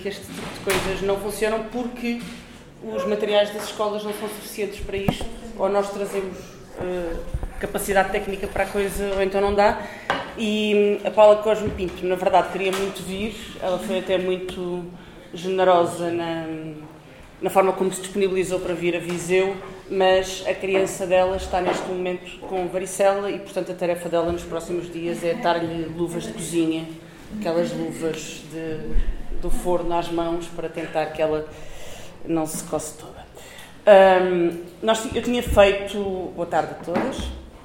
que este tipo de coisas não funcionam porque os materiais das escolas não são suficientes para isto, ou nós trazemos uh, capacidade técnica para a coisa, ou então não dá. E hum, a Paula Cosme Pinto, na verdade, queria muito vir, ela foi até muito generosa na, na forma como se disponibilizou para vir a Viseu, mas a criança dela está neste momento com varicela e, portanto, a tarefa dela nos próximos dias é dar-lhe luvas de cozinha, aquelas luvas de, do forno às mãos para tentar que ela não se coce toda. Um, nós, eu tinha feito. Boa tarde a todas.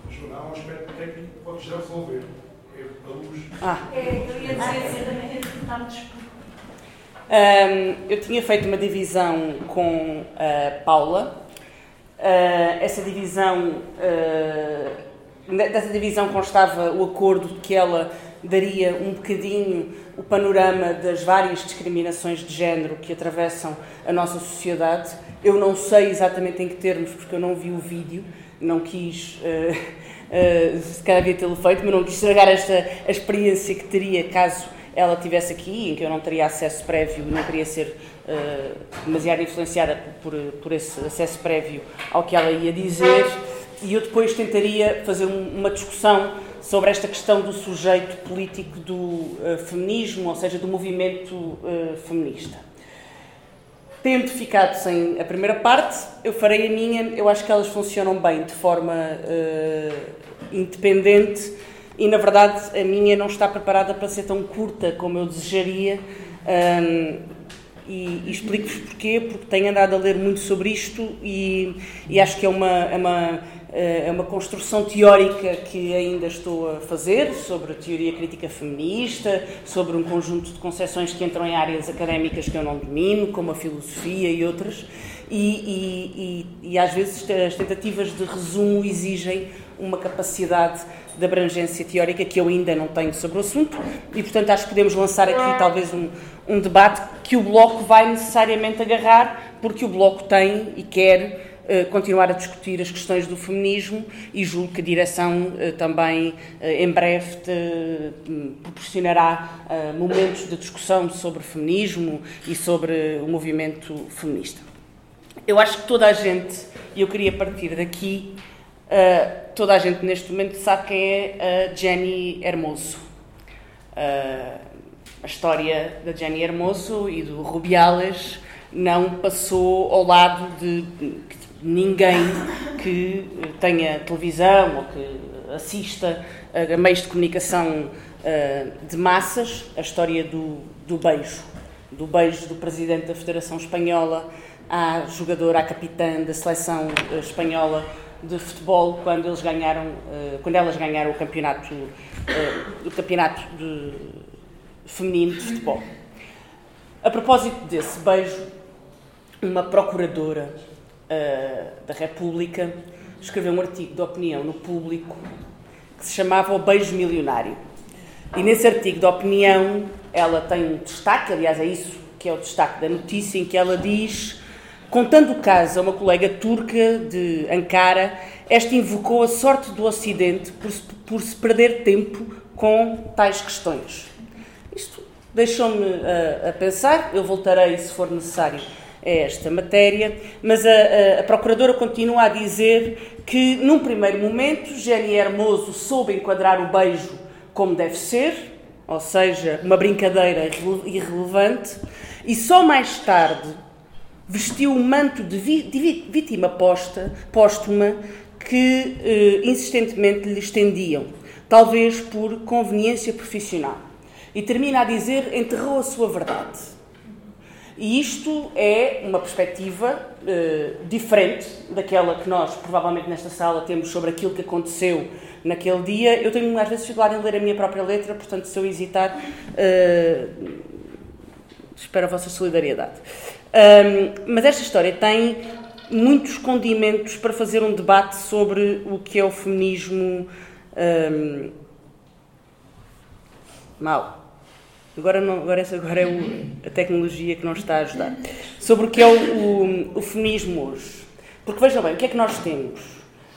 Mas há um aspecto técnico que pode já resolver. É a luz. Ah. É, eu ia dizer, tentámos um, eu tinha feito uma divisão com a Paula. Uh, essa divisão, uh, dessa divisão constava o acordo de que ela daria um bocadinho o panorama das várias discriminações de género que atravessam a nossa sociedade. Eu não sei exatamente em que termos, porque eu não vi o vídeo, não quis, uh, uh, se calhar havia tê-lo feito, mas não quis estragar esta a experiência que teria caso ela estivesse aqui, em que eu não teria acesso prévio, não queria ser uh, demasiado influenciada por, por esse acesso prévio ao que ela ia dizer, e eu depois tentaria fazer um, uma discussão sobre esta questão do sujeito político do uh, feminismo, ou seja, do movimento uh, feminista. Tendo ficado sem a primeira parte, eu farei a minha, eu acho que elas funcionam bem de forma independente e na verdade a minha não está preparada para ser tão curta como eu desejaria. Um, e, e explico-vos porquê, porque tenho andado a ler muito sobre isto e, e acho que é uma, é, uma, é uma construção teórica que ainda estou a fazer sobre a teoria crítica feminista, sobre um conjunto de concepções que entram em áreas académicas que eu não domino, como a filosofia e outras, e, e, e às vezes as tentativas de resumo exigem uma capacidade de abrangência teórica que eu ainda não tenho sobre o assunto. E, portanto, acho que podemos lançar aqui talvez um, um debate que o Bloco vai necessariamente agarrar, porque o Bloco tem e quer continuar a discutir as questões do feminismo e julgo que a direção uh, também, uh, em breve, te, proporcionará momentos de discussão sobre feminismo e sobre o movimento feminista. Eu acho que toda a gente, e eu queria partir daqui, toda a gente neste momento sabe quem é a Jenny Hermoso. A história da Jenny Hermoso e do Rubiales não passou ao lado de ninguém que tenha televisão ou que assista a meios de comunicação uh, de massas a história do, do beijo, do beijo do presidente da Federação Espanhola à jogadora, à capitã da seleção espanhola de futebol quando eles ganharam, quando elas ganharam o campeonato, o campeonato de, feminino de futebol. A propósito desse beijo, uma procuradora uh, da República escreveu um artigo de opinião no público que se chamava O Beijo Milionário. E nesse artigo de opinião ela tem um destaque, aliás é isso que é o destaque da notícia, em que ela diz Contando o caso a uma colega turca de Ankara, esta invocou a sorte do Ocidente por se, por se perder tempo com tais questões. Isto deixou-me a, a, pensar, eu voltarei, se for necessário, a esta matéria, mas a, a, Procuradora continua a dizer que, num primeiro momento, Jenny Hermoso soube enquadrar o beijo como deve ser, ou seja, uma brincadeira irrelevante, e só mais tarde vestiu um manto de, vi, de vítima posta, póstuma que eh, insistentemente lhe estendiam, talvez por conveniência profissional. E termina a dizer: enterrou a sua verdade. E isto é uma perspectiva eh, diferente daquela que nós, provavelmente, nesta sala temos sobre aquilo que aconteceu naquele dia. Eu tenho às vezes dificuldade em ler a minha própria letra, portanto, se eu hesitar, eh, espero a vossa solidariedade. Um, mas esta história tem muitos condimentos para fazer um debate sobre o que é o feminismo um, mau. Agora, não, agora, agora é o, a tecnologia que não está a ajudar. Sobre o que é o, o, o feminismo hoje. Porque vejam bem, o que é que nós temos?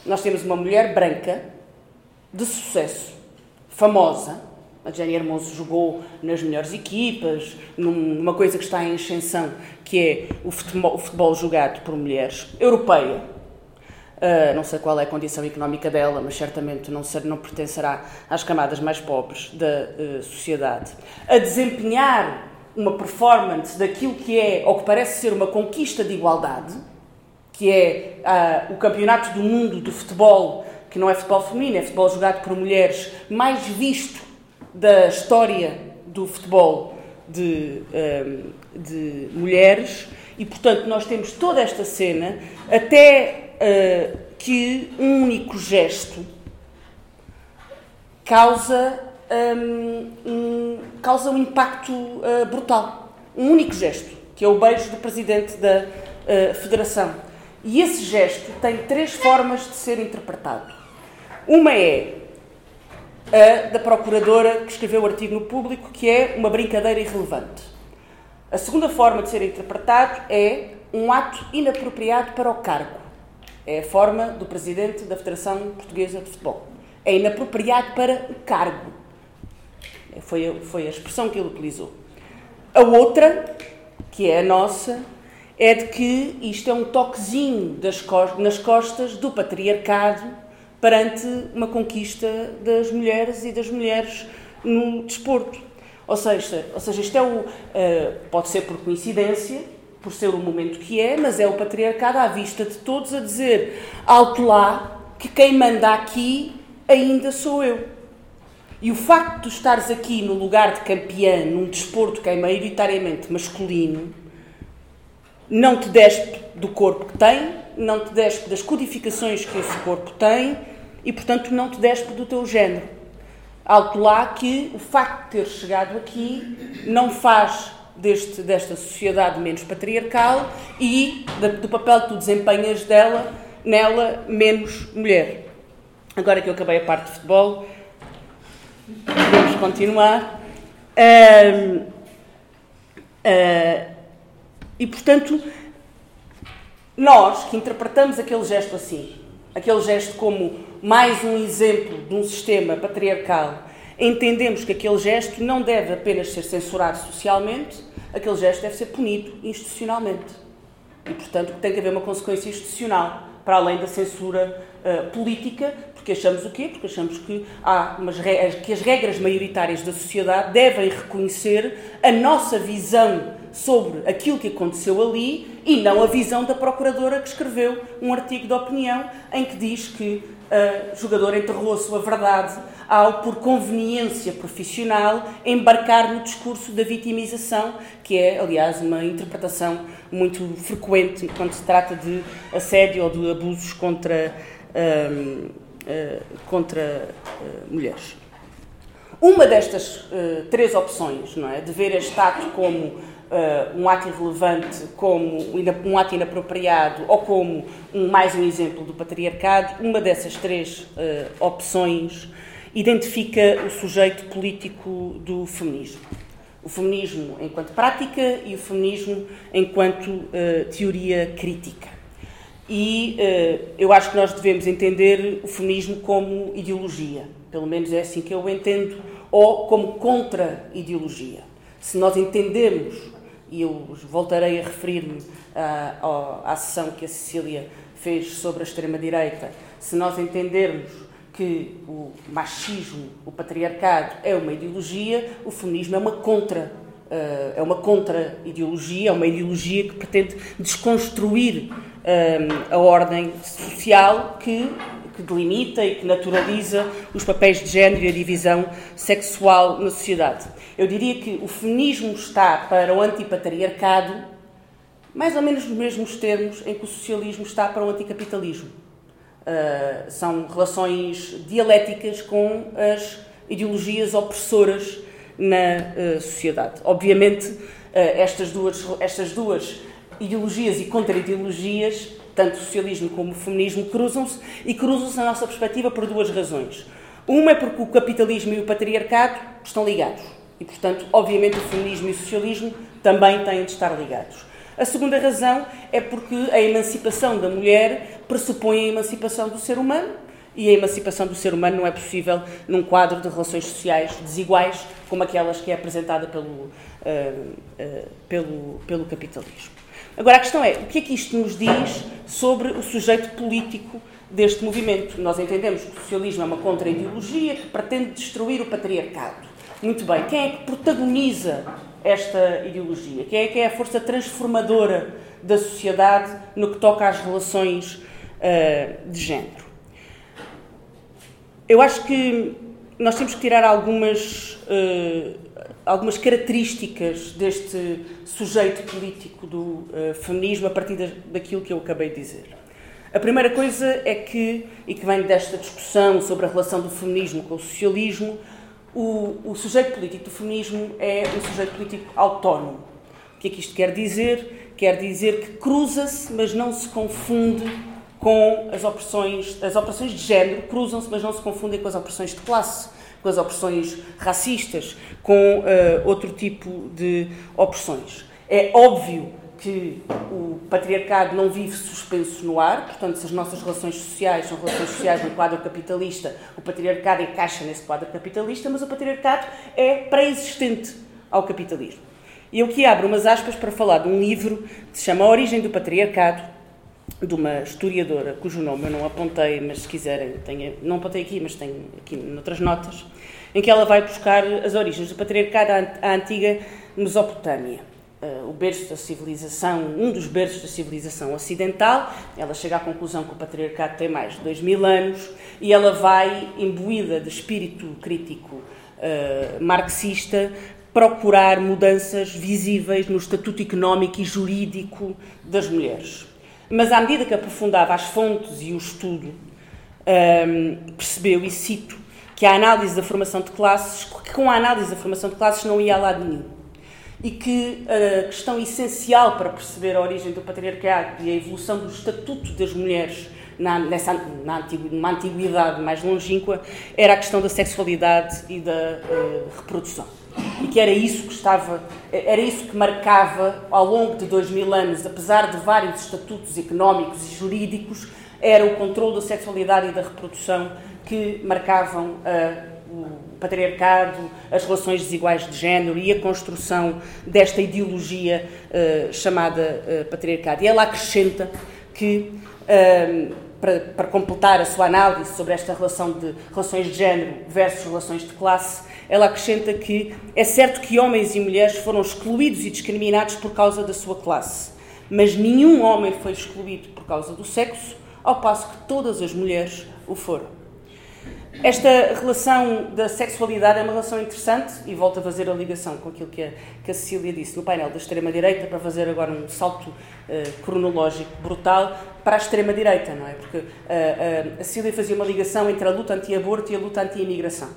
Nós temos uma mulher branca, de sucesso, famosa, A Jenny Hermoso jogou nas melhores equipas, numa coisa que está em ascensão, que é o futebol, o futebol jogado por mulheres, europeia. Uh, não sei qual é a condição económica dela, mas certamente não, ser, não pertencerá às camadas mais pobres da uh, sociedade. A desempenhar uma performance daquilo que é, ou que parece ser uma conquista de igualdade, que é uh, o campeonato do mundo do futebol que não é futebol feminino, é futebol jogado por mulheres, mais visto da história do futebol de, de mulheres, e portanto nós temos toda esta cena até uh, que um único gesto causa um, um, causa um impacto uh, brutal. Um único gesto, que é o beijo do presidente da uh, Federação. E esse gesto tem três formas de ser interpretado. Uma é a da procuradora que escreveu o artigo no público, que é uma brincadeira irrelevante. A segunda forma de ser interpretado é um ato inapropriado para o cargo. É a forma do presidente da Federação Portuguesa de Futebol. É inapropriado para o cargo. Foi a, foi a expressão que ele utilizou. A outra, que é a nossa, é de que isto é um toquezinho das, nas costas do patriarcado perante uma conquista das mulheres e das mulheres no desporto. Ou seja, ou seja isto é o, uh, pode ser por coincidência, por ser o momento que é, mas é o patriarcado à vista de todos a dizer alto lá que quem manda aqui ainda sou eu. E o facto de estares aqui no lugar de campeã, num desporto que é maioritariamente masculino, não te despe do corpo que tem, não te despe das codificações que esse corpo tem, e, portanto, não te despe do teu género. Alto lá que o facto de ter chegado aqui não faz deste, desta sociedade menos patriarcal e do papel que tu desempenhas dela, nela menos mulher. Agora que eu acabei a parte de futebol, podemos continuar. Uh, uh, e, portanto, nós que interpretamos aquele gesto assim, aquele gesto como mais um exemplo de um sistema patriarcal, entendemos que aquele gesto não deve apenas ser censurado socialmente, aquele gesto deve ser punido institucionalmente. E, portanto, tem que haver uma consequência institucional, para além da censura uh, política, porque achamos o quê? Porque achamos que, há umas que as regras maioritárias da sociedade devem reconhecer a nossa visão sobre aquilo que aconteceu ali e não a visão da procuradora que escreveu um artigo de opinião em que diz que a jogadora enterrou a sua verdade ao, por conveniência profissional, embarcar no discurso da vitimização, que é, aliás, uma interpretação muito frequente quando se trata de assédio ou de abusos contra, uh, contra uh, mulheres. Uma destas uh, três opções, não é, de ver este ato como uh, um ato irrelevante como um ato inapropriado ou como um, mais um exemplo do patriarcado, uma dessas três uh, opções identifica o sujeito político do feminismo. O feminismo enquanto prática e o feminismo enquanto uh, teoria crítica. E eu acho que nós devemos entender o feminismo como ideologia, pelo menos é assim que eu o entendo, ou como contra-ideologia. Se nós entendemos e eu voltarei a referir-me uh, à sessão que a Cecília fez sobre a extrema-direita, se nós entendermos que o machismo, o patriarcado é uma ideologia, o feminismo é uma contra uh, é uma contra-ideologia, é uma ideologia que pretende desconstruir uh, a ordem social que que delimita e que naturaliza os papéis de género e a divisão sexual na sociedade. Eu diria que o feminismo está para o antipatriarcado mais ou menos nos mesmos termos em que o socialismo está para o anticapitalismo. Uh, são relações dialéticas com as ideologias opressoras na uh, sociedade. Obviamente, uh, estas, duas, estas duas ideologias e contra-ideologias tanto o socialismo como o feminismo cruzam-se e cruzam-se, na nossa perspectiva, por duas razões. Uma é porque o capitalismo e o patriarcado estão ligados e, portanto, obviamente, o feminismo e o socialismo também têm de estar ligados. A segunda razão é porque a emancipação da mulher pressupõe a emancipação do ser humano e a emancipação do ser humano não é possível num quadro de relações sociais desiguais como aquelas que é apresentada pelo, uh, uh, pelo, pelo capitalismo. Agora, a questão é, o que é que isto nos diz sobre o sujeito político deste movimento? Nós entendemos que o socialismo é uma contra-ideologia que pretende destruir o patriarcado. Muito bem, quem é que protagoniza esta ideologia? Quem é que é a força transformadora da sociedade no que toca às relações uh, de género? Eu acho que nós temos que tirar algumas, uh, algumas características deste sujeito político do uh, feminismo a partir daquilo que eu acabei de dizer. A primeira coisa é que, e que vem desta discussão sobre a relação do feminismo com o socialismo, o, o sujeito político do feminismo é um sujeito político autónomo. O que é que isto quer dizer? Quer dizer que cruza-se, mas não se confunde com as opressões, as opressões de género cruzam-se, mas não se confundem com as opressões de classe, com as opressões racistas, com uh, outro tipo de opressões. É óbvio que o patriarcado não vive suspenso no ar, portanto, se as nossas relações sociais são relações sociais no quadro capitalista, o patriarcado encaixa nesse quadro capitalista, mas o patriarcado é pré-existente ao capitalismo. E eu aqui abro umas aspas para falar de um livro que se chama A Origem do Patriarcado, de uma historiadora cujo nome eu não apontei, mas se quiserem, tenho, não apontei aqui, mas tenho aqui noutras notas, em que ela vai buscar as origens do patriarcado à antiga Mesopotâmia. Uh, o berço da civilização, um dos berços da civilização ocidental. Ela chega à conclusão que o patriarcado tem mais de dois mil anos e ela vai, imbuída de espírito crítico uh, marxista, procurar mudanças visíveis no estatuto económico e jurídico das mulheres. Mas à medida que aprofundava as fontes e o estudo, um, percebeu, e cito, que a análise da formação de classes, que com a análise da formação de classes não ia a lado nenhum. E que a questão essencial para perceber a origem do patriarcado e a evolução do estatuto das mulheres na, nessa, na numa antiguidade mais longínqua era a questão da sexualidade e da uh, reprodução e que era isso que estava, era isso que marcava ao longo de dois mil anos, apesar de vários estatutos económicos e jurídicos, era o controle da sexualidade e da reprodução que marcavam uh, o patriarcado, as relações desiguais de género e a construção desta ideologia uh, chamada uh, patriarcado. E ela acrescenta que para, para, completar a sua análise sobre esta relação de relações de género versus relações de classe, ela acrescenta que é certo que homens e mulheres foram excluídos e discriminados por causa da sua classe, mas nenhum homem foi excluído por causa do sexo, ao passo que todas as mulheres o foram. Esta relação da sexualidade é uma relação interessante e volto a fazer a ligação com aquilo que a, que a Cecília disse no painel da extrema-direita, para fazer agora um salto uh, cronológico brutal para a extrema-direita, não é? Porque uh, uh, a Cecília fazia uma ligação entre a luta anti-aborto e a luta anti-imigração.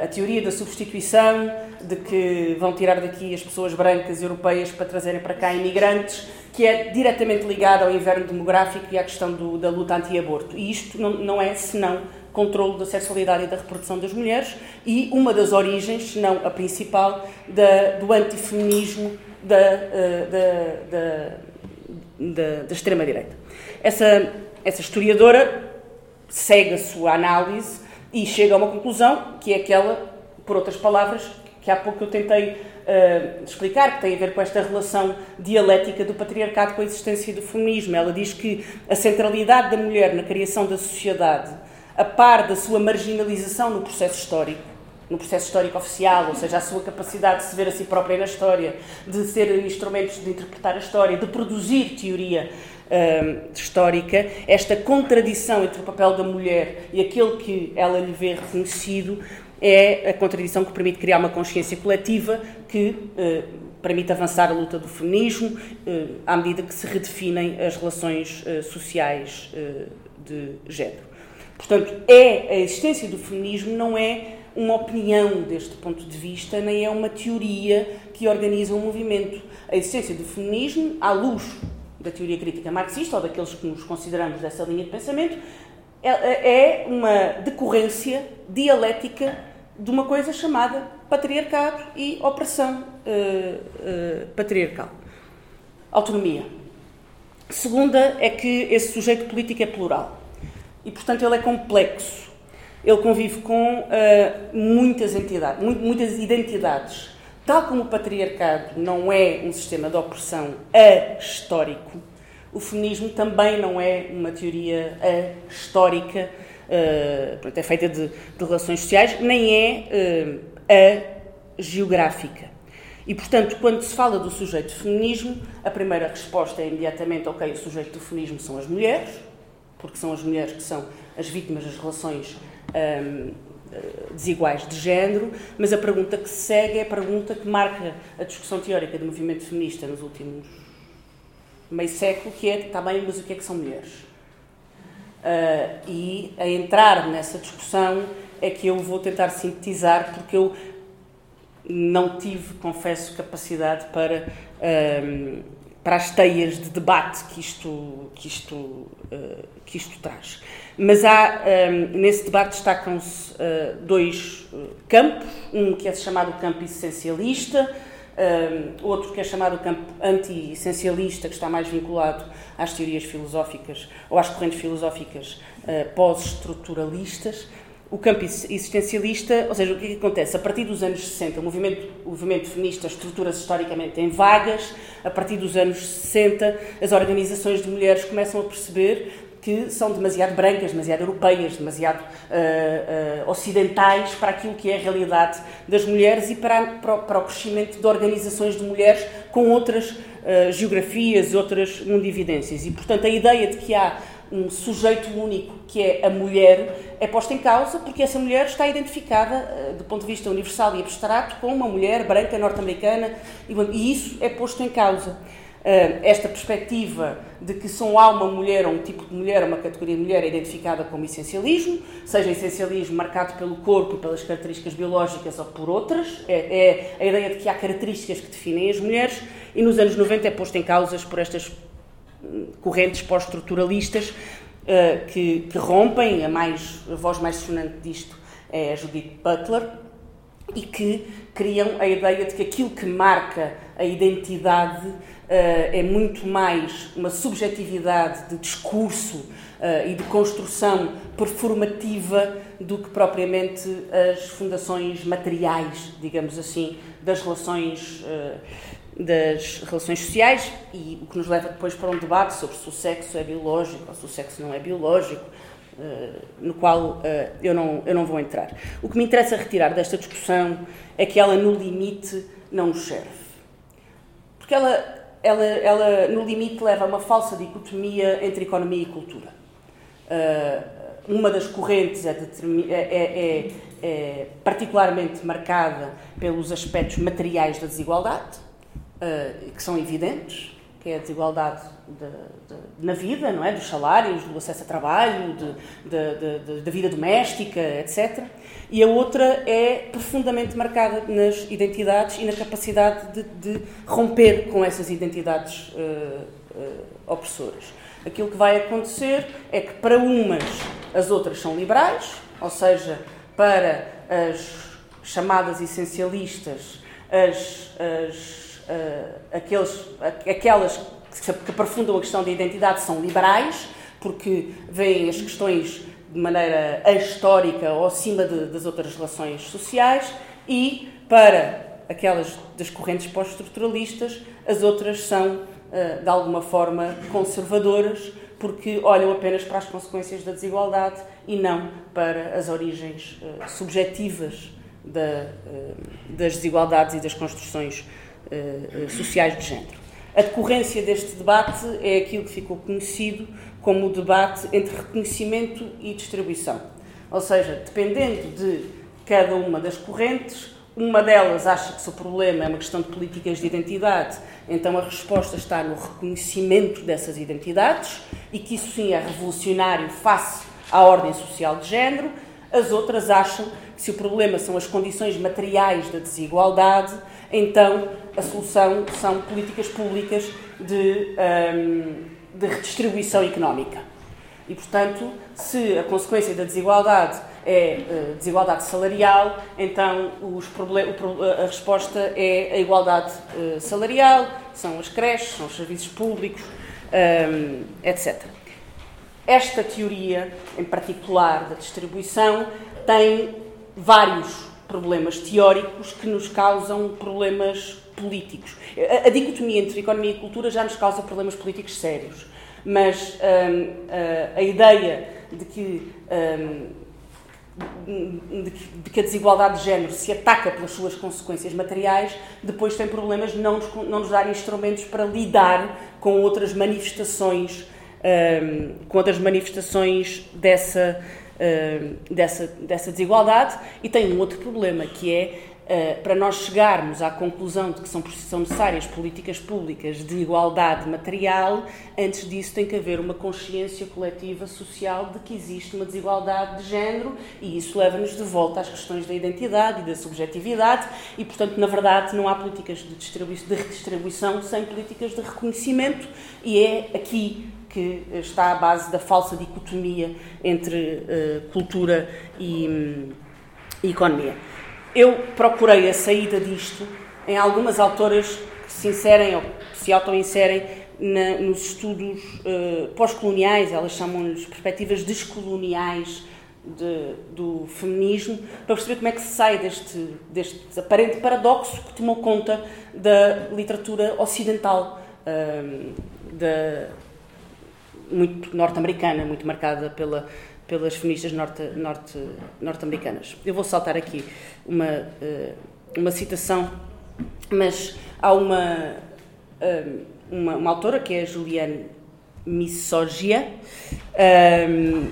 A teoria da substituição, de que vão tirar daqui as pessoas brancas europeias para trazerem para cá imigrantes, que é diretamente ligada ao inverno demográfico e à questão do, da luta anti-aborto. E isto não, não é senão controle da sexualidade e da reprodução das mulheres e uma das origens, se não a principal, da, do antifeminismo da, da, da, da, da extrema-direita. Essa, essa historiadora segue a sua análise e chega a uma conclusão que é aquela, por outras palavras, que há pouco eu tentei uh, explicar, que tem a ver com esta relação dialética do patriarcado com a existência do feminismo. Ela diz que a centralidade da mulher na criação da sociedade, a par da sua marginalização no processo histórico, no processo histórico oficial, ou seja, a sua capacidade de se ver a si própria na história, de ser instrumentos de interpretar a história, de produzir teoria uh, histórica, esta contradição entre o papel da mulher e aquele que ela lhe vê reconhecido é a contradição que permite criar uma consciência coletiva que uh, permite avançar a luta do feminismo uh, à medida que se redefinem as relações sociais de género. Portanto, é a existência do feminismo não é uma opinião deste ponto de vista, nem é uma teoria que organiza um movimento. A existência do feminismo, à luz da teoria crítica marxista ou daqueles que nos consideramos dessa linha de pensamento, é, é uma decorrência dialética de uma coisa chamada patriarcado e opressão uh, uh, patriarcal. Autonomia. Segunda é que esse sujeito político é plural. E, portanto, ele é complexo. Ele convive com uh, muitas entidades, muitas identidades. Tal como o patriarcado não é um sistema de opressão histórico, o feminismo também não é uma teoria histórica, uh, é feita de, de, relações sociais, nem é uh, a geográfica. E, portanto, quando se fala do sujeito feminismo, a primeira resposta é imediatamente: ok, o sujeito do feminismo são as mulheres, porque são as mulheres que são as vítimas das relações um, desiguais de género, mas a pergunta que segue é a pergunta que marca a discussão teórica do movimento feminista nos últimos meio século, que é, está bem, mas o que é que são mulheres? Uh, e a entrar nessa discussão é que eu vou tentar sintetizar, porque eu não tive, confesso, capacidade para, um, para as teias de debate que isto, que isto, uh, que isto traz. Mas há, um, nesse debate destacam-se uh, dois campos, um que é chamado campo essencialista, um, outro que é chamado campo anti-essencialista, que está mais vinculado às teorias filosóficas ou às correntes filosóficas uh, pós-estruturalistas. O campo existencialista, ou seja, o que, é que acontece? A partir dos anos 60, o movimento, o movimento feminista estrutura-se historicamente em vagas, a partir dos anos 60, as organizações de mulheres começam a perceber que são demasiado brancas, demasiado europeias, demasiado uh, uh, ocidentais para aquilo que é a realidade das mulheres e para, para, para o crescimento de organizações de mulheres com outras uh, geografias outras mundividências. E, portanto, a ideia de que há um sujeito único que é a mulher é posta em causa porque essa mulher está identificada, do ponto de vista universal e abstrato, com uma mulher branca norte-americana e isso é posto em causa. Eh, esta perspectiva de que só há uma mulher ou um tipo de mulher, uma categoria de mulher é identificada como essencialismo, seja essencialismo marcado pelo corpo pelas características biológicas ou por outras, é, é, a ideia de que há características que definem as mulheres, e nos anos 90 é posto em causas por estas correntes pós-estruturalistas uh, que, que, rompem, a, mais, a voz mais sonante disto é a Judith Butler, e que criam a ideia de que aquilo que marca a identidade eh, é muito mais uma subjetividade de discurso eh, e de construção performativa do que propriamente as fundações materiais, digamos assim, das relações das relações sociais e o que nos leva depois para um debate sobre se o sexo é biológico ou se o sexo não é biológico, no qual eu não, eu não vou entrar. O que me interessa retirar desta discussão é que ela, no limite, não nos serve. Porque ela ela, ela, no limite, leva a uma falsa dicotomia entre economia e cultura. Uh, uma das correntes é, é, é, é, particularmente marcada pelos aspectos materiais da desigualdade, uh, que são evidentes, que é a desigualdade de, de, na vida, não é? dos salários, do acesso a trabalho, da vida doméstica, etc. E a outra é profundamente marcada nas identidades e na capacidade de, romper com essas identidades uh, uh, opressoras. Aquilo que vai acontecer é que para umas as outras são liberais, ou seja, para as chamadas essencialistas, as, as aqueles, aquelas que, aprofundam a questão da identidade são liberais, porque veem as questões de maneira histórica ou acima de, das outras relações sociais, e para aquelas das correntes pós-estruturalistas, as outras são, uh, de alguma forma, conservadoras, porque olham apenas para as consequências da desigualdade e não para as origens uh, subjetivas da, das desigualdades e das construções uh, sociais de género. A decorrência deste debate é aquilo que ficou conhecido como o debate entre reconhecimento e distribuição. Ou seja, dependendo de cada uma das correntes, uma delas acha que o problema é uma questão de políticas de identidade, então a resposta está no reconhecimento dessas identidades e que isso sim é revolucionário face à ordem social de género. As outras acham que se o problema são as condições materiais da desigualdade, então a solução são políticas públicas de, um, de redistribuição económica. E, portanto, se a consequência da desigualdade é uh, desigualdade salarial, então a resposta é a igualdade uh, salarial, são as creches, são os serviços públicos, um, etc. esta teoria, em particular da distribuição, tem vários problemas teóricos que nos causam problemas políticos. A, dicotomia entre economia e cultura já nos causa problemas políticos sérios, mas hum, a, ideia de que, hum, de de que a desigualdade de género se ataca pelas suas consequências materiais, depois tem problemas não nos, não nos dar instrumentos para lidar com outras manifestações, hum, com outras manifestações dessa dessa, dessa desigualdade. E tem um outro problema que é Uh, para nós chegarmos à conclusão de que são, são, necessárias políticas públicas de igualdade material, antes disso tem que haver uma consciência coletiva social de que existe uma desigualdade de género e isso leva-nos de volta às questões da identidade e da subjetividade e, portanto, na verdade, não há políticas de, de redistribuição sem políticas de reconhecimento e é aqui que está à base da falsa dicotomia entre uh, cultura e, um, e, economia. Eu procurei a saída disto em algumas autoras que se inserem ou se auto-inserem nos estudos uh, pós-coloniais, elas chamam-lhes perspectivas descoloniais de, do feminismo, para perceber como é que se sai deste, deste aparente paradoxo que tomou conta da literatura ocidental, uh, da, muito norte-americana, muito marcada pela, pelas feministas norte, norte, norte-americanas. Eu vou saltar aqui uma, uh, uma citação, mas há uma, uh, uma, uma, autora que é a Juliane Missogia. Um,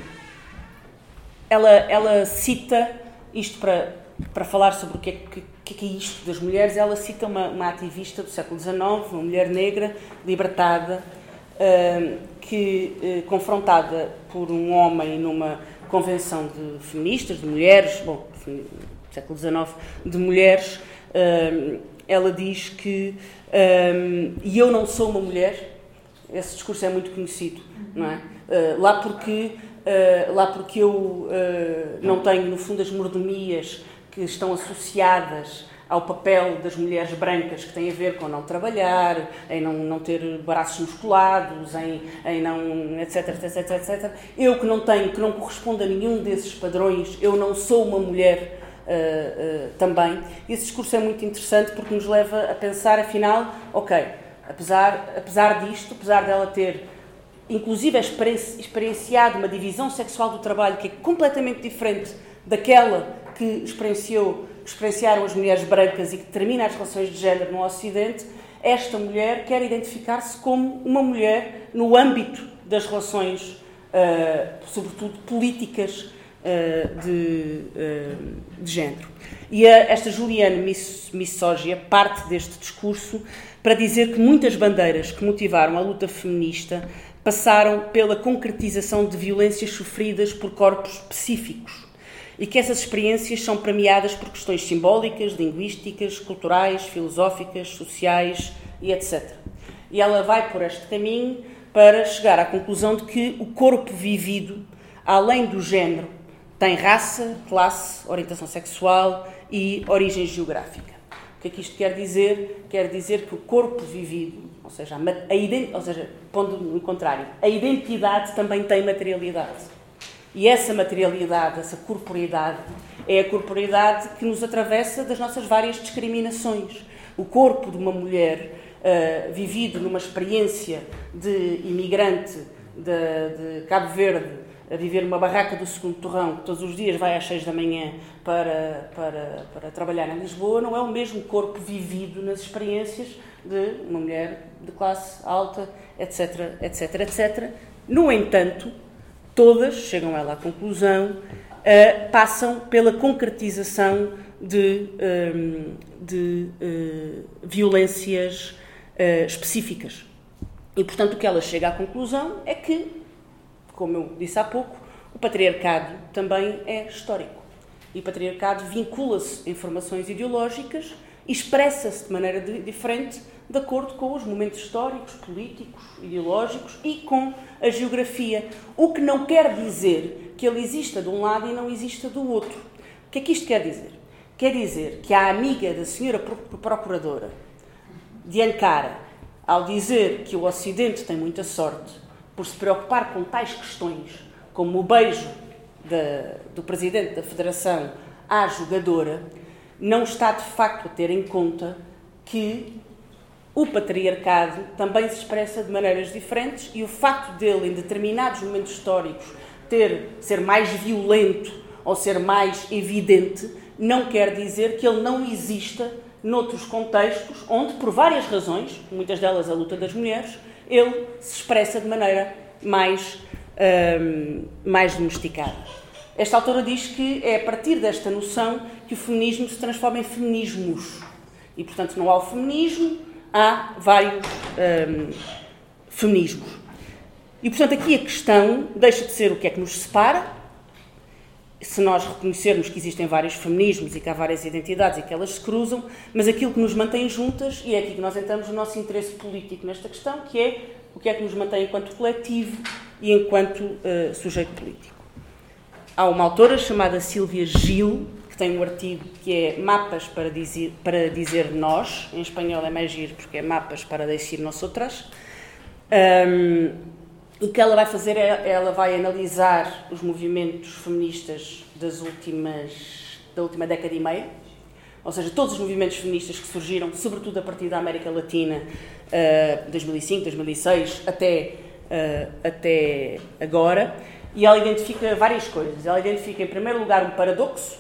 ela, ela cita isto para, para falar sobre o que é, que, que é isto das mulheres. Ela cita uma, uma ativista do século XIX, uma mulher negra, libertada, que, eh, confrontada por um homem numa convenção de feministas, de mulheres, bom, século XIX, de mulheres, ela diz que e eu não sou uma mulher, esse discurso é muito conhecido, não é? Uh, lá porque uh, lá porque eu uh, não tenho no fundo as mordomias que estão associadas ao papel das mulheres brancas que tem a ver com não trabalhar, em não, não ter braços musculados, em, em não, etc, etc, etc. Eu que não tenho, que não correspondo a nenhum desses padrões, eu não sou uma mulher uh, uh, também. Esse discurso é muito interessante porque nos leva a pensar, afinal, ok, apesar, apesar disto, apesar dela ter inclusive experienciado uma divisão sexual do trabalho que é completamente diferente daquela que experienciou experienciaram as mulheres brancas e que determina as relações de género no Ocidente, esta mulher quer identificar-se como uma mulher no âmbito das relações, uh, sobretudo políticas, uh, de, uh, de género. E a, esta Juliane Miss, parte deste discurso para dizer que muitas bandeiras que motivaram a luta feminista passaram pela concretização de violências sofridas por corpos específicos e que essas experiências são premiadas por questões simbólicas, linguísticas, culturais, filosóficas, sociais e etc. E ela vai por este caminho para chegar à conclusão de que o corpo vivido, além do género, tem raça, classe, orientação sexual e origem geográfica. O que é que isto quer dizer? Quer dizer que o corpo vivido, ou seja, a, ou seja pondo no contrário, a identidade também tem materialidade. E essa materialidade, essa corporeidade, é a corporeidade que nos atravessa das nossas várias discriminações. O corpo de uma mulher uh, vivido numa experiência de imigrante de, de, Cabo Verde, a viver numa barraca do segundo torrão, que todos os dias vai às seis da manhã para, para, para trabalhar em Lisboa, não é o mesmo corpo vivido nas experiências de uma mulher de classe alta, etc, etc, etc. No entanto, todas, chegam ela à conclusão, uh, passam pela concretização de, um, ehm, de uh, violências uh, específicas. E, portanto, o que ela chega à conclusão é que, como eu disse há pouco, o patriarcado também é histórico. E o patriarcado vincula-se em formações ideológicas expressa-se de maneira de, diferente de acordo com os momentos históricos, políticos, ideológicos e com a geografia. O que não quer dizer que ele exista de um lado e não exista do outro. O que é que isto quer dizer? Quer dizer que a amiga da senhora procuradora de Ankara, ao dizer que o Ocidente tem muita sorte por se preocupar com tais questões como o beijo da, do presidente da Federação à jogadora, não está de facto a ter em conta que o patriarcado também se expressa de maneiras diferentes e o facto dele, em determinados momentos históricos, ter, ser mais violento ou ser mais evidente, não quer dizer que ele não exista noutros contextos onde, por várias razões, muitas delas a luta das mulheres, ele se expressa de maneira mais, hum, mais domesticada. Esta autora diz que é a partir desta noção que o feminismo se transforma em feminismos. E, portanto, não há o feminismo, há vários hum, feminismos. E, portanto, aqui a questão deixa de ser o que é que nos separa, se nós reconhecermos que existem vários feminismos e que há várias identidades e que elas se cruzam, mas aquilo que nos mantém juntas, e é aqui que nós entramos no nosso interesse político nesta questão, que é o que é que nos mantém enquanto coletivo e enquanto uh, sujeito político. Há uma autora chamada Silvia Gil, que tem um artigo que é Mapas para dizer, para dizer nós, em espanhol é mais giro porque é Mapas para decir nosotras, um, o que ela vai fazer é, ela vai analisar os movimentos feministas das últimas, da última década e meia, ou seja, todos os movimentos feministas que surgiram, sobretudo a partir da América Latina, uh, 2005, 2006, até, uh, até agora, e ela identifica várias coisas. Ela identifica, em primeiro lugar, um paradoxo,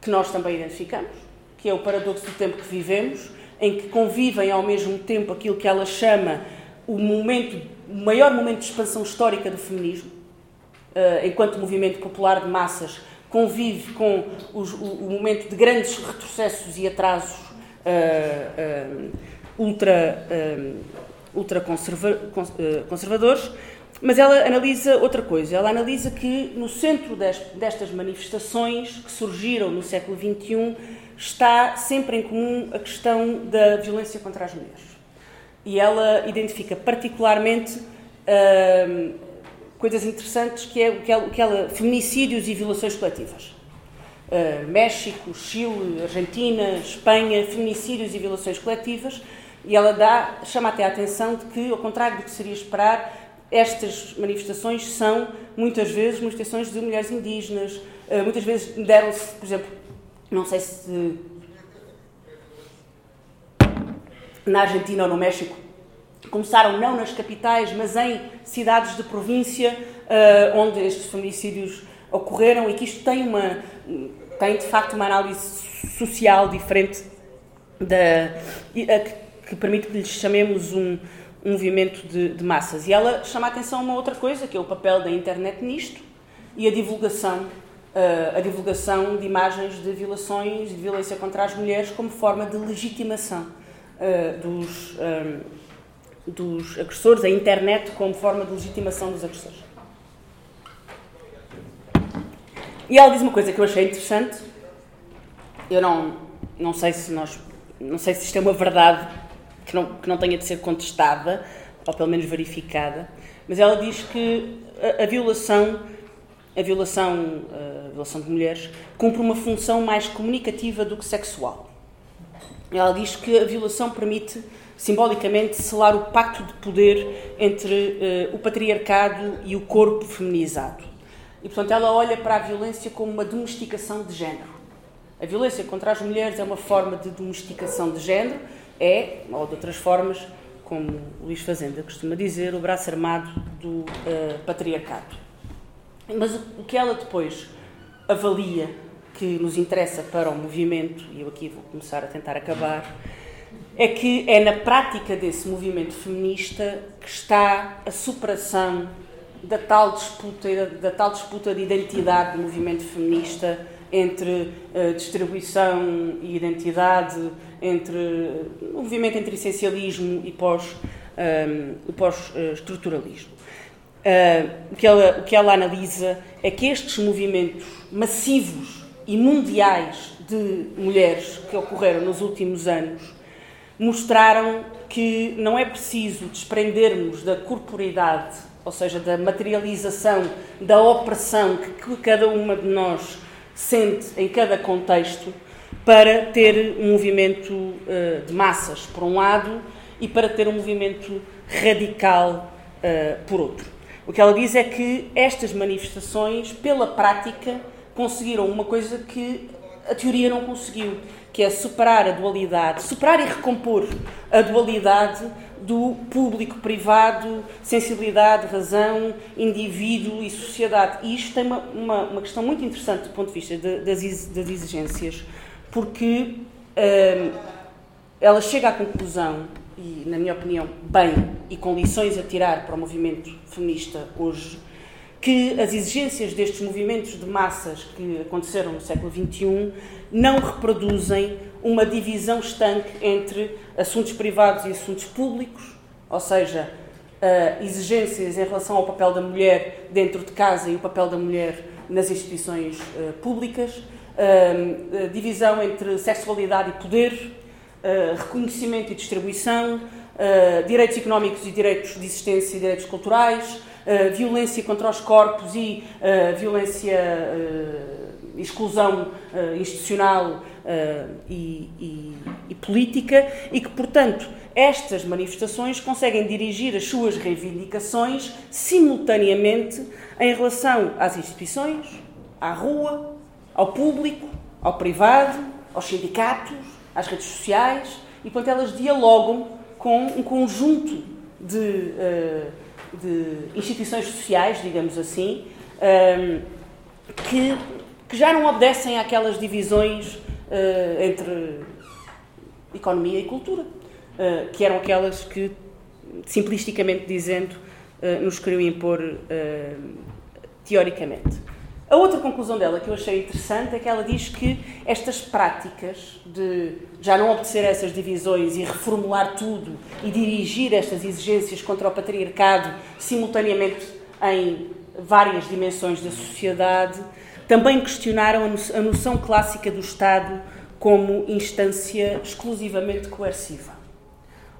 que nós também identificamos, que é o paradoxo do tempo que vivemos, em que convivem ao mesmo tempo aquilo que ela chama o momento, o maior momento de expansão histórica do feminismo, uh, enquanto movimento popular de massas, convive com os, o, o, momento de grandes retrocessos e atrasos uh, uh, ultra, ultra conserva, conservadores, mas ela analisa outra coisa. Ela analisa que no centro destas manifestações que surgiram no século XXI está sempre em comum a questão da violência contra as mulheres e ela identifica particularmente uh, coisas interessantes que é o que que ela feminicídios e violações coletivas. Uh, México, Chile, Argentina, Espanha, feminicídios e violações coletivas, e ela dá, chama até a atenção de que, ao contrário do que seria esperar, estas manifestações são muitas vezes manifestações de mulheres indígenas, uh, muitas vezes deram-se, por exemplo, não sei se na Argentina ou no México, começaram não nas capitais, mas em cidades de província uh, onde estes feminicídios ocorreram e que isto tem uma tem de facto uma análise social diferente da que, que permite que lhes chamemos um, um movimento de, de, massas. E ela chama a atenção a uma outra coisa, que é o papel da internet nisto e a divulgação uh, a divulgação de imagens de violações de violência contra as mulheres como forma de legitimação uh, dos, ehm, dos agressores, a internet como forma de legitimação dos agressores. E ela diz uma coisa que eu achei interessante. Eu não, não sei se nós, não sei se isto é uma verdade que não, que não tenha de ser contestada, ou pelo menos verificada, mas ela diz que a, a violação, a violação, a violação de mulheres, cumpre uma função mais comunicativa do que sexual. Ela diz que a violação permite, simbolicamente, selar o pacto de poder entre uh, o patriarcado e o corpo feminizado. E, portanto, ela olha para a violência como uma domesticação de género. A violência contra as mulheres é uma forma de domesticação de género, é, ou de outras formas, como Luís Fazenda costuma dizer, o braço armado do uh, patriarcado. Mas o, que ela depois avalia que nos interessa para o movimento, e eu aqui vou começar a tentar acabar, é que é na prática desse movimento feminista que está a superação da tal disputa, da tal disputa de identidade do movimento feminista entre uh, distribuição e identidade, entre o movimento entre essencialismo e pós, um, pós-estruturalismo. Uh, o, que ela, o que ela analisa é que estes movimentos massivos e mundiais de mulheres que ocorreram nos últimos anos mostraram que não é preciso desprendermos da corporidade, ou seja, da materialização, da opressão que cada uma de nós sente em cada contexto, para ter um movimento uh, de massas, por um lado, e para ter um movimento radical, uh, por outro. O que ela diz é que estas manifestações, pela prática, conseguiram uma coisa que a teoria não conseguiu, que é superar a dualidade, superar e recompor a dualidade do público-privado, sensibilidade, razão, indivíduo e sociedade. E isto tem uma, uma, uma questão muito interessante do ponto de vista de, das, das, exigências, porque hum, ela chega à conclusão, e na minha opinião, bem, e com lições a tirar para o movimento feminista hoje, que as exigências destes movimentos de massas que aconteceram no século XXI não reproduzem uma divisão estanque entre assuntos privados e assuntos públicos, ou seja, uh, exigências em relação ao papel da mulher dentro de casa e o papel da mulher nas instituições uh, públicas, divisão entre sexualidade e poder, reconhecimento e distribuição, direitos económicos e direitos de existência e direitos culturais, violência contra os corpos e violência exclusão institucional e, e, e, política e que, portanto, estas manifestações conseguem dirigir as suas reivindicações simultaneamente em relação às instituições, à rua, ao público, ao privado, aos sindicatos, às redes sociais e, portanto, elas dialogam com um conjunto de, uh, de instituições sociais, digamos assim, que que já não obedecem àquelas divisões uh, entre economia e cultura, que eram aquelas que, simplisticamente dizendo, nos queriam impor teoricamente. A outra conclusão dela que eu achei interessante é que ela diz que estas práticas de já não a essas divisões e reformular tudo e dirigir estas exigências contra o patriarcado simultaneamente em várias dimensões da sociedade também questionaram a noção clássica do Estado como instância exclusivamente coerciva.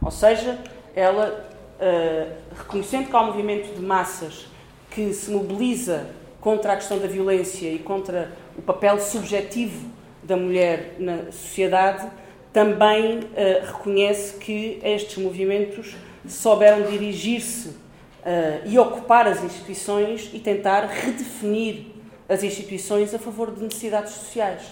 Ou seja, ela, uh, reconhecendo que há um movimento de massas que se mobiliza contra a questão da violência e contra o papel subjetivo da mulher na sociedade, também uh, reconhece que estes movimentos souberam dirigir-se uh, e ocupar as instituições e tentar redefinir as instituições a favor de necessidades sociais.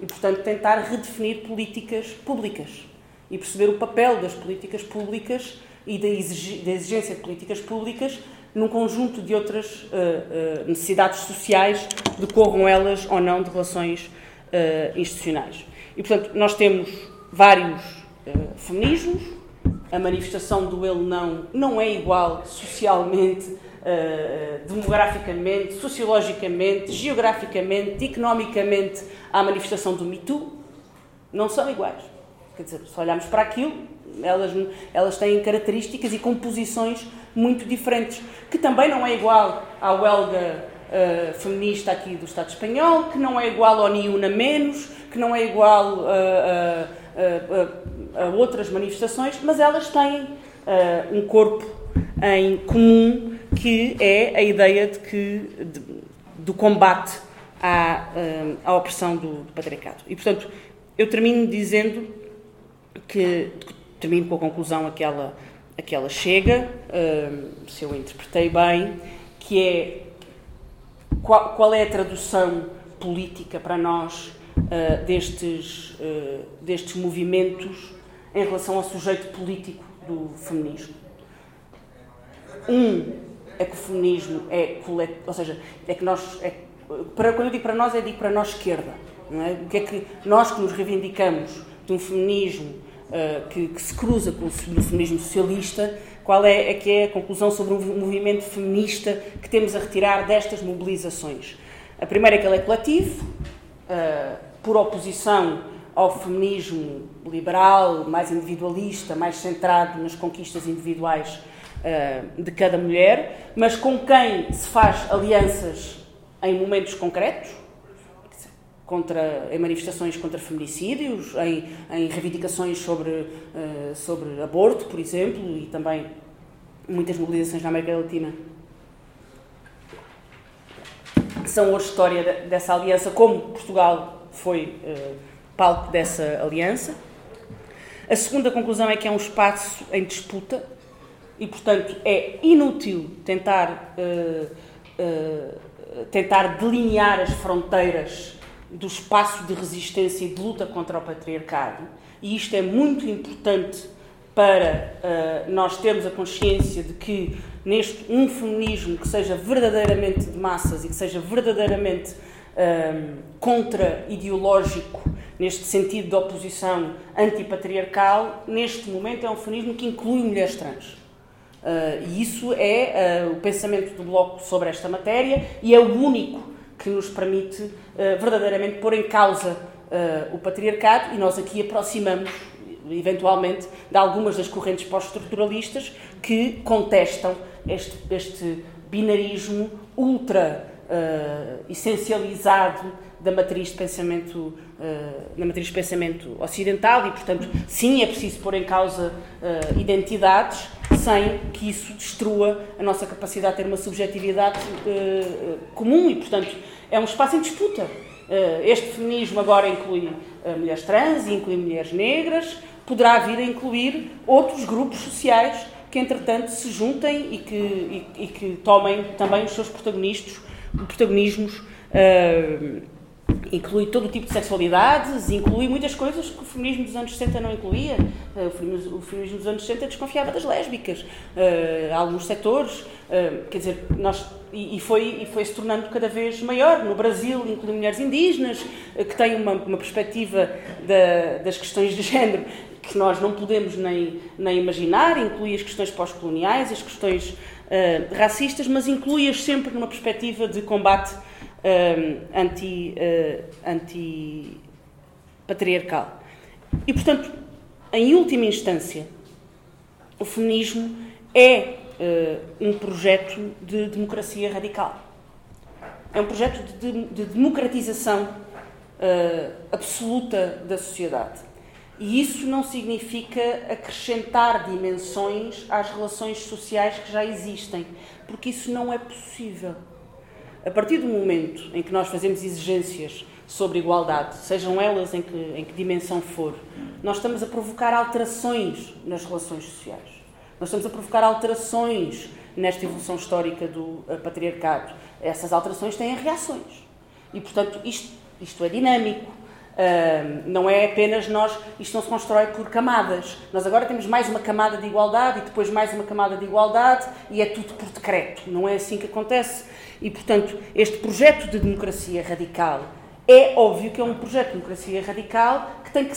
E, portanto, tentar redefinir políticas públicas e perceber o papel das políticas públicas e da exigência de políticas públicas num conjunto de outras uh, uh, necessidades sociais, decorram elas ou não de relações uh, institucionais. E, portanto, nós temos vários feminismos, a manifestação do ele não não é igual socialmente demograficamente, sociologicamente, geograficamente, economicamente à manifestação do Me Too, não são iguais. Quer dizer, se olharmos para aquilo, elas, elas têm características e composições muito diferentes, que também não é igual à huelga uh, feminista aqui do Estado espanhol, que não é igual ao Niuna Menos, que não é igual a, a, a, a outras manifestações, mas elas têm um corpo em comum que é a ideia de que, de, do combate à, eh, à opressão do, do patriarcado. E, portanto, eu termino dizendo que, termino com a conclusão a que ela, a que ela chega, uh, se eu interpretei bem, que é qual, qual é a tradução política para nós uh, destes, uh, destes movimentos em relação ao sujeito político do feminismo. Um é que o feminismo é coletivo, ou seja, é que nós, é, para, quando eu digo para nós, é digo para nós esquerda. Não é? O que é que nós que nos reivindicamos de um feminismo uh, que, que, se cruza com o feminismo socialista, qual é, é que é a conclusão sobre o movimento feminista que temos a retirar destas mobilizações? A primeira é que ele é coletivo, uh, por oposição ao feminismo liberal, mais individualista, mais centrado nas conquistas individuais eh, de cada mulher, mas com quem se faz alianças em momentos concretos, contra, em manifestações contra feminicídios, em, em reivindicações sobre, uh, sobre aborto, por exemplo, e também muitas mobilizações na América Latina são hoje história dessa aliança, como Portugal foi uh, palco dessa aliança. A segunda conclusão é que é um espaço em disputa, e, portanto, é inútil tentar, uh, uh, tentar delinear as fronteiras do espaço de resistência e de luta contra o patriarcado, e isto é muito importante para uh, nós termos a consciência de que neste um feminismo que seja verdadeiramente de massas e que seja verdadeiramente uh, contra-ideológico, neste sentido de oposição antipatriarcal, neste momento é um feminismo que inclui mulheres trans. Uh, e isso é uh, o pensamento do Bloco sobre esta matéria e é o único que nos permite uh, verdadeiramente pôr em causa o patriarcado e nós aqui aproximamos eventualmente de algumas das correntes pós-estruturalistas que contestam este, este binarismo ultra essencializado da matriz de pensamento na matriz de pensamento ocidental e portanto sim é preciso pôr em causa identidades sem que isso destrua a nossa capacidade de ter uma subjetividade uh, comum e, portanto, é um espaço em disputa. Uh, este feminismo agora inclui uh, mulheres trans, inclui mulheres negras, poderá vir a incluir outros grupos sociais que, entretanto, se juntem e que, e, e que tomem também os seus protagonistas, protagonismos inclui todo o tipo de sexualidades, inclui muitas coisas que o feminismo dos anos 60 não incluía. Uh, o, feminismo, dos anos 60 desconfiava das lésbicas, uh, alguns setores, uh, quer dizer, nós, e, e, foi, e foi se tornando cada vez maior. No Brasil inclui mulheres indígenas, que têm uma, uma perspectiva da, das questões de género que nós não podemos nem, nem imaginar, inclui as questões pós-coloniais, as questões racistas, mas inclui-as sempre numa perspectiva de combate uh, anti, uh, anti-patriarcal. E, portanto, em última instância, o feminismo é uh, um projeto de democracia radical. É um projeto de, de democratização uh, absoluta da sociedade. E isso não significa acrescentar dimensões às relações sociais que já existem, porque isso não é possível. A partir do momento em que nós fazemos exigências sobre igualdade, sejam elas em que, em que dimensão for, nós estamos a provocar alterações nas relações sociais. Nós estamos a provocar alterações nesta evolução histórica do uh, patriarcado. Essas alterações têm reações. E, portanto, isto, isto é dinâmico. Uh, não é apenas nós, isto não se constrói por camadas. Nós agora temos mais uma camada de igualdade e depois mais uma camada de igualdade e é tudo por decreto. Não é assim que acontece. E, portanto, este projeto de democracia radical é óbvio que é um projeto de democracia radical que, tem que,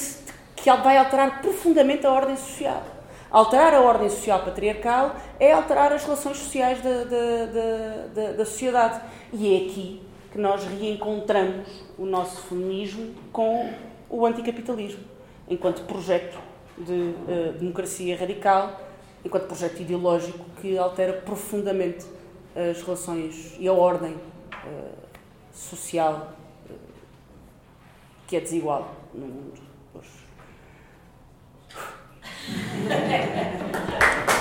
que vai alterar profundamente a ordem social. Alterar a ordem social patriarcal é alterar as relações sociais da, da, da, da sociedade. E é aqui que nós reencontramos o nosso feminismo com o anticapitalismo, enquanto projeto de uh, democracia radical, enquanto projeto ideológico que altera profundamente as relações e a ordem eh, social eh, que é desigual no mundo hoje.